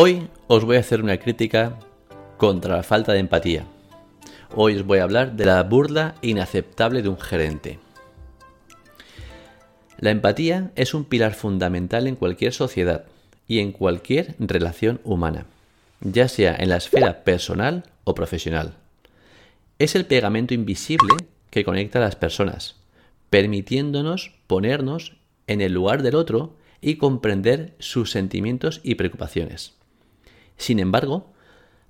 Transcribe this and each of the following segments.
Hoy os voy a hacer una crítica contra la falta de empatía. Hoy os voy a hablar de la burla inaceptable de un gerente. La empatía es un pilar fundamental en cualquier sociedad y en cualquier relación humana, ya sea en la esfera personal o profesional. Es el pegamento invisible que conecta a las personas, permitiéndonos ponernos en el lugar del otro y comprender sus sentimientos y preocupaciones. Sin embargo,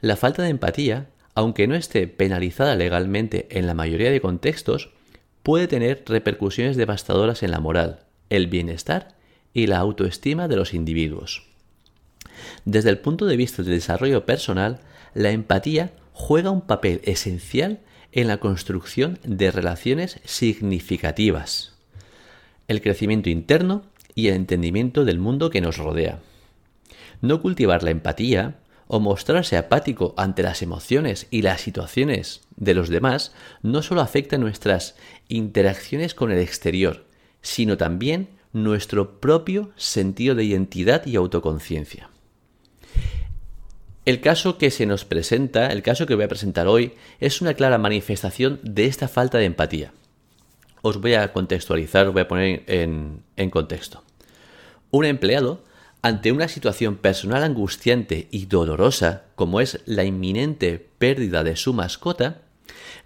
la falta de empatía, aunque no esté penalizada legalmente en la mayoría de contextos, puede tener repercusiones devastadoras en la moral, el bienestar y la autoestima de los individuos. Desde el punto de vista del desarrollo personal, la empatía juega un papel esencial en la construcción de relaciones significativas, el crecimiento interno y el entendimiento del mundo que nos rodea. No cultivar la empatía o mostrarse apático ante las emociones y las situaciones de los demás no solo afecta nuestras interacciones con el exterior, sino también nuestro propio sentido de identidad y autoconciencia. El caso que se nos presenta, el caso que voy a presentar hoy, es una clara manifestación de esta falta de empatía. Os voy a contextualizar, os voy a poner en, en contexto. Un empleado ante una situación personal angustiante y dolorosa, como es la inminente pérdida de su mascota,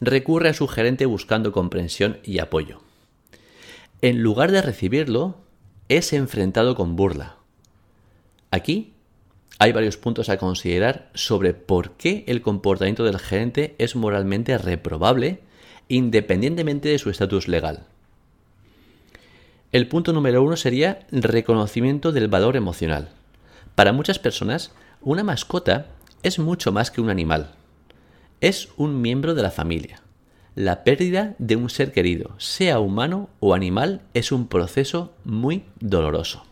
recurre a su gerente buscando comprensión y apoyo. En lugar de recibirlo, es enfrentado con burla. Aquí hay varios puntos a considerar sobre por qué el comportamiento del gerente es moralmente reprobable independientemente de su estatus legal. El punto número uno sería reconocimiento del valor emocional. Para muchas personas, una mascota es mucho más que un animal. Es un miembro de la familia. La pérdida de un ser querido, sea humano o animal, es un proceso muy doloroso.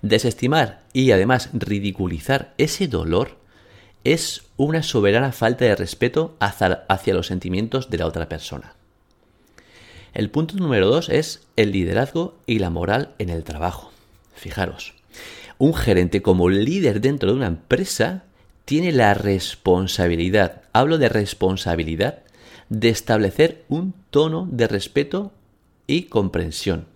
Desestimar y además ridiculizar ese dolor es una soberana falta de respeto hacia los sentimientos de la otra persona. El punto número dos es el liderazgo y la moral en el trabajo. Fijaros, un gerente como líder dentro de una empresa tiene la responsabilidad, hablo de responsabilidad, de establecer un tono de respeto y comprensión.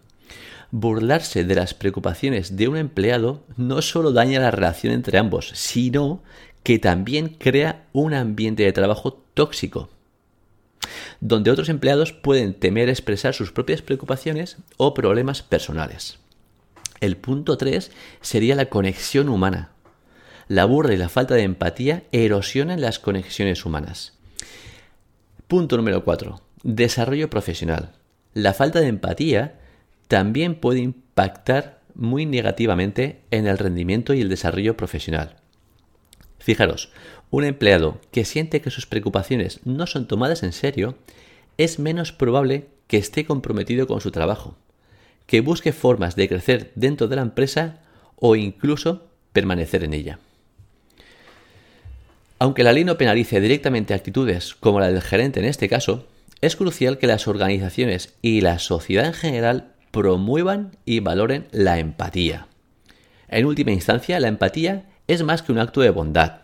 Burlarse de las preocupaciones de un empleado no solo daña la relación entre ambos, sino que también crea un ambiente de trabajo tóxico donde otros empleados pueden temer expresar sus propias preocupaciones o problemas personales. El punto 3 sería la conexión humana. La burla y la falta de empatía erosionan las conexiones humanas. Punto número 4. Desarrollo profesional. La falta de empatía también puede impactar muy negativamente en el rendimiento y el desarrollo profesional. Fijaros, un empleado que siente que sus preocupaciones no son tomadas en serio es menos probable que esté comprometido con su trabajo, que busque formas de crecer dentro de la empresa o incluso permanecer en ella. Aunque la ley no penalice directamente actitudes como la del gerente en este caso, es crucial que las organizaciones y la sociedad en general promuevan y valoren la empatía. En última instancia, la empatía es más que un acto de bondad.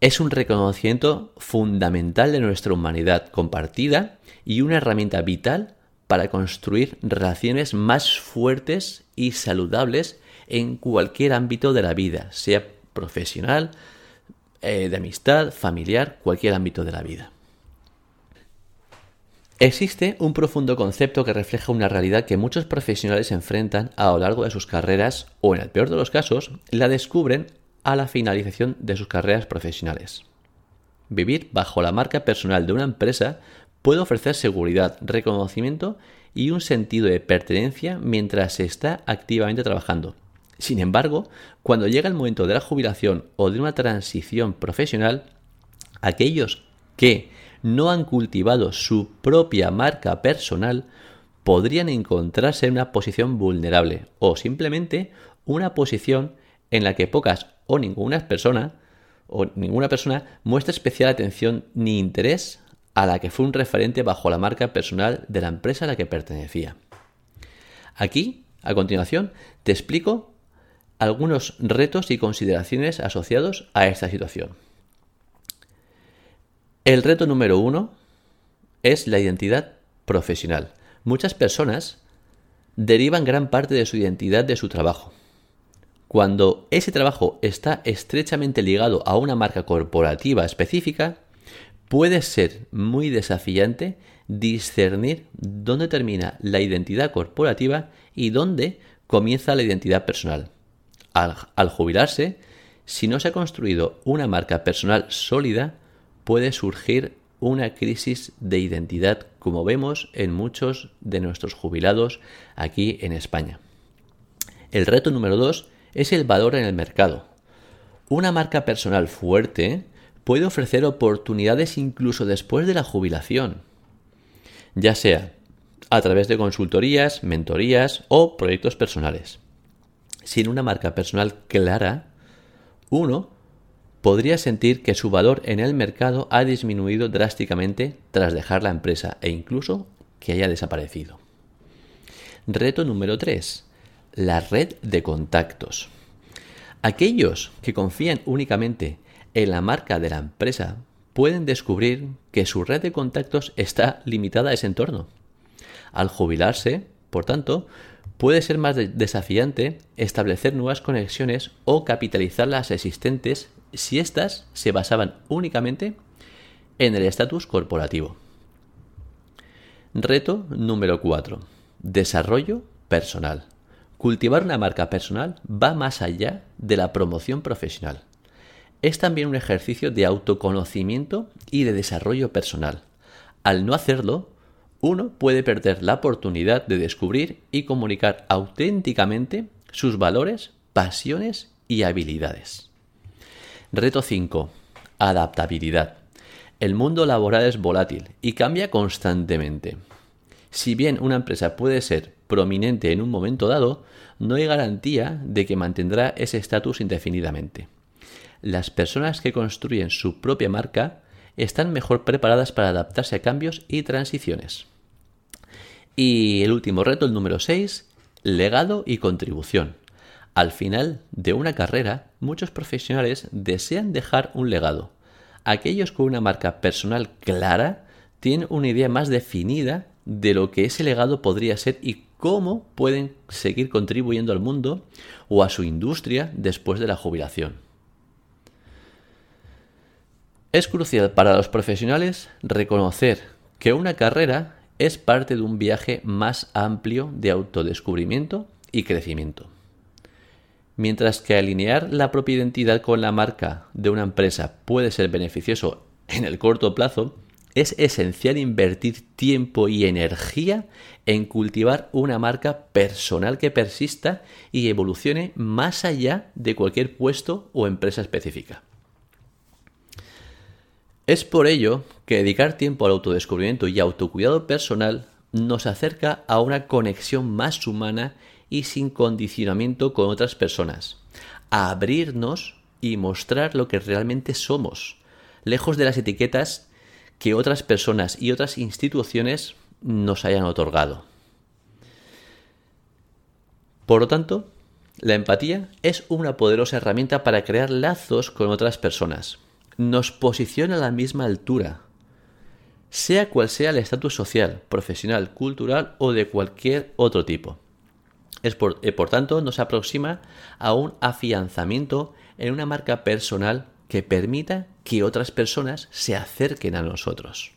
Es un reconocimiento fundamental de nuestra humanidad compartida y una herramienta vital para construir relaciones más fuertes y saludables en cualquier ámbito de la vida, sea profesional, eh, de amistad, familiar, cualquier ámbito de la vida. Existe un profundo concepto que refleja una realidad que muchos profesionales enfrentan a lo largo de sus carreras o, en el peor de los casos, la descubren a la finalización de sus carreras profesionales. Vivir bajo la marca personal de una empresa puede ofrecer seguridad, reconocimiento y un sentido de pertenencia mientras se está activamente trabajando. Sin embargo, cuando llega el momento de la jubilación o de una transición profesional, aquellos que no han cultivado su propia marca personal podrían encontrarse en una posición vulnerable o simplemente una posición en la que pocas o ninguna persona o ninguna persona muestra especial atención ni interés a la que fue un referente bajo la marca personal de la empresa a la que pertenecía. Aquí, a continuación, te explico algunos retos y consideraciones asociados a esta situación. El reto número uno es la identidad profesional. Muchas personas derivan gran parte de su identidad de su trabajo. Cuando ese trabajo está estrechamente ligado a una marca corporativa específica, puede ser muy desafiante discernir dónde termina la identidad corporativa y dónde comienza la identidad personal. Al, jubilarse, si no se ha construido una marca personal sólida, puede surgir una crisis de identidad, como vemos en muchos de nuestros jubilados aquí en España. El reto número dos es el valor en el mercado. Una marca personal fuerte puede ofrecer oportunidades incluso después de la jubilación, ya sea a través de consultorías, mentorías o proyectos personales. Sin una marca personal clara, uno podría sentir que su valor en el mercado ha disminuido drásticamente tras dejar la empresa e incluso que haya desaparecido. Reto número 3. La red de contactos. Aquellos que confían únicamente en la marca de la empresa pueden descubrir que su red de contactos está limitada a ese entorno. Al jubilarse, por tanto, puede ser más desafiante establecer nuevas conexiones o capitalizar las existentes si éstas se basaban únicamente en el estatus corporativo. Reto número 4. Desarrollo personal. Cultivar una marca personal va más allá de la promoción profesional. Es también un ejercicio de autoconocimiento y de desarrollo personal. Al no hacerlo, uno puede perder la oportunidad de descubrir y comunicar auténticamente sus valores, pasiones y habilidades. Reto 5. Adaptabilidad. El mundo laboral es volátil y cambia constantemente. Si bien una empresa puede ser prominente en un momento dado, no hay garantía de que mantendrá ese estatus indefinidamente. Las personas que construyen su propia marca están mejor preparadas para adaptarse a cambios y transiciones. Y el último reto, el número 6, legado y contribución. Al final de una carrera, muchos profesionales desean dejar un legado. Aquellos con una marca personal clara tienen una idea más definida de lo que ese legado podría ser y cómo pueden seguir contribuyendo al mundo o a su industria después de la jubilación. Es crucial para los profesionales reconocer que una carrera es parte de un viaje más amplio de autodescubrimiento y crecimiento. Mientras que alinear la propia identidad con la marca de una empresa puede ser beneficioso en el corto plazo, es esencial invertir tiempo y energía en cultivar una marca personal que persista y evolucione más allá de cualquier puesto o empresa específica. Es por ello que dedicar tiempo al autodescubrimiento y autocuidado personal nos acerca a una conexión más humana y sin condicionamiento con otras personas, a abrirnos y mostrar lo que realmente somos, lejos de las etiquetas que otras personas y otras instituciones nos hayan otorgado. Por lo tanto, la empatía es una poderosa herramienta para crear lazos con otras personas. Nos posiciona a la misma altura, sea cual sea el estatus social, profesional, cultural o de cualquier otro tipo. Es por, eh, por tanto, nos aproxima a un afianzamiento en una marca personal que permita que otras personas se acerquen a nosotros.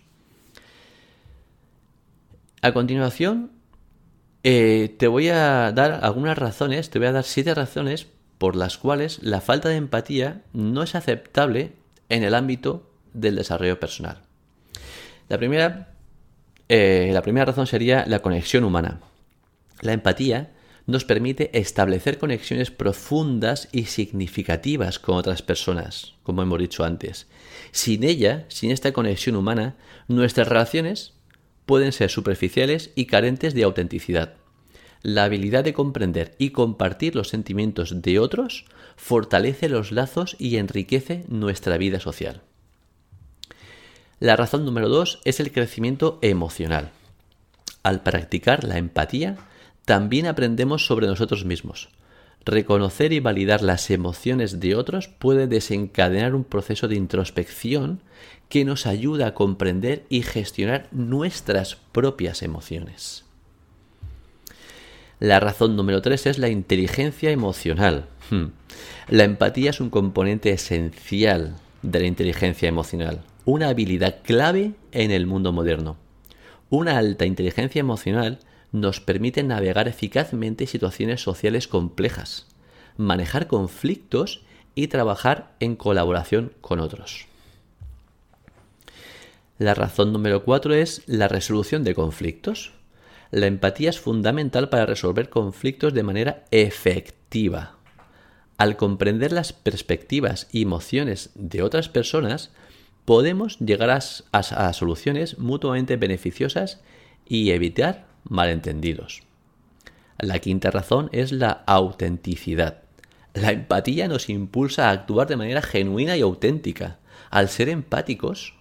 A continuación, eh, te voy a dar algunas razones, te voy a dar siete razones por las cuales la falta de empatía no es aceptable en el ámbito del desarrollo personal. La primera, eh, la primera razón sería la conexión humana. La empatía nos permite establecer conexiones profundas y significativas con otras personas, como hemos dicho antes. Sin ella, sin esta conexión humana, nuestras relaciones pueden ser superficiales y carentes de autenticidad. La habilidad de comprender y compartir los sentimientos de otros fortalece los lazos y enriquece nuestra vida social. La razón número dos es el crecimiento emocional. Al practicar la empatía, también aprendemos sobre nosotros mismos. Reconocer y validar las emociones de otros puede desencadenar un proceso de introspección que nos ayuda a comprender y gestionar nuestras propias emociones. La razón número 3 es la inteligencia emocional. Hmm. La empatía es un componente esencial de la inteligencia emocional, una habilidad clave en el mundo moderno. Una alta inteligencia emocional nos permite navegar eficazmente situaciones sociales complejas, manejar conflictos y trabajar en colaboración con otros. La razón número 4 es la resolución de conflictos. La empatía es fundamental para resolver conflictos de manera efectiva. Al comprender las perspectivas y emociones de otras personas, podemos llegar a, soluciones mutuamente beneficiosas y evitar malentendidos. La quinta razón es la autenticidad. La empatía nos impulsa a actuar de manera genuina y auténtica. Al ser empáticos,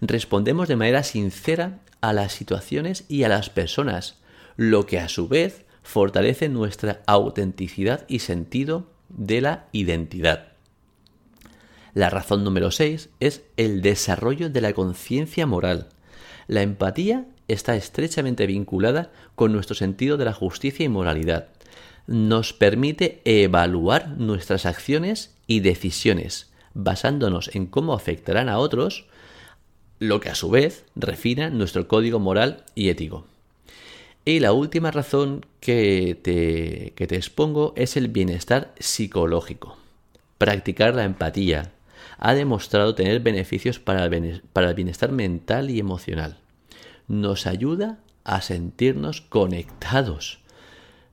respondemos de manera sincera a las situaciones y a las personas, lo que a su vez fortalece nuestra autenticidad y sentido de la identidad. La razón número 6 es el desarrollo de la conciencia moral. La empatía está estrechamente vinculada con nuestro sentido de la justicia y moralidad. Nos permite evaluar nuestras acciones y decisiones, basándonos en cómo afectarán a otros, lo que a su vez refina nuestro código moral y ético. Y la última razón que te, que te expongo es el bienestar psicológico. Practicar la empatía ha demostrado tener beneficios para el bienestar mental y emocional nos ayuda a sentirnos conectados,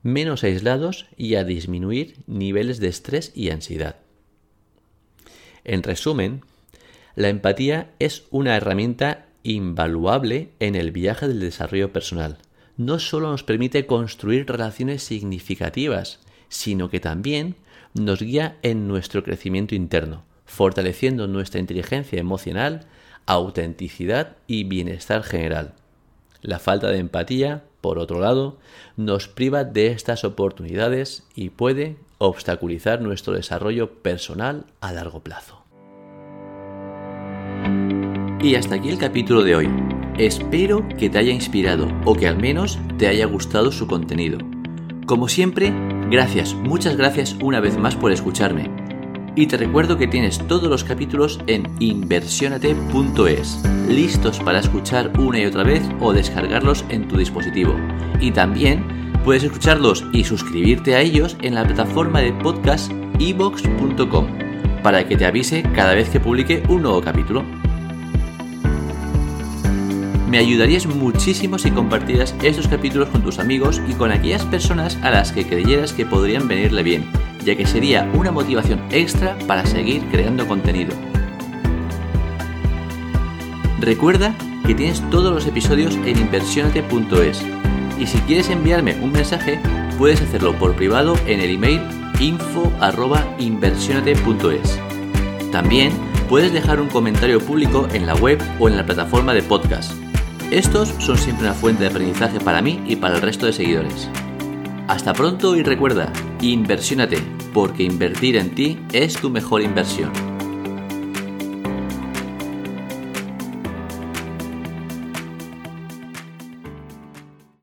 menos aislados y a disminuir niveles de estrés y ansiedad. En resumen, la empatía es una herramienta invaluable en el viaje del desarrollo personal. No solo nos permite construir relaciones significativas, sino que también nos guía en nuestro crecimiento interno, fortaleciendo nuestra inteligencia emocional, autenticidad y bienestar general. La falta de empatía, por otro lado, nos priva de estas oportunidades y puede obstaculizar nuestro desarrollo personal a largo plazo. Y hasta aquí el capítulo de hoy. Espero que te haya inspirado o que al menos te haya gustado su contenido. Como siempre, gracias, muchas gracias una vez más por escucharme y te recuerdo que tienes todos los capítulos en inversionate.es, listos para escuchar una y otra vez o descargarlos en tu dispositivo. Y también puedes escucharlos y suscribirte a ellos en la plataforma de podcast evox.com para que te avise cada vez que publique un nuevo capítulo. Me ayudarías muchísimo si compartieras estos capítulos con tus amigos y con aquellas personas a las que creyeras que podrían venirle bien ya que sería una motivación extra para seguir creando contenido. Recuerda que tienes todos los episodios en inversionate.es y si quieres enviarme un mensaje puedes hacerlo por privado en el email info@inversionate.es. También puedes dejar un comentario público en la web o en la plataforma de podcast. Estos son siempre una fuente de aprendizaje para mí y para el resto de seguidores. Hasta pronto y recuerda, inversiónate, porque invertir en ti es tu mejor inversión.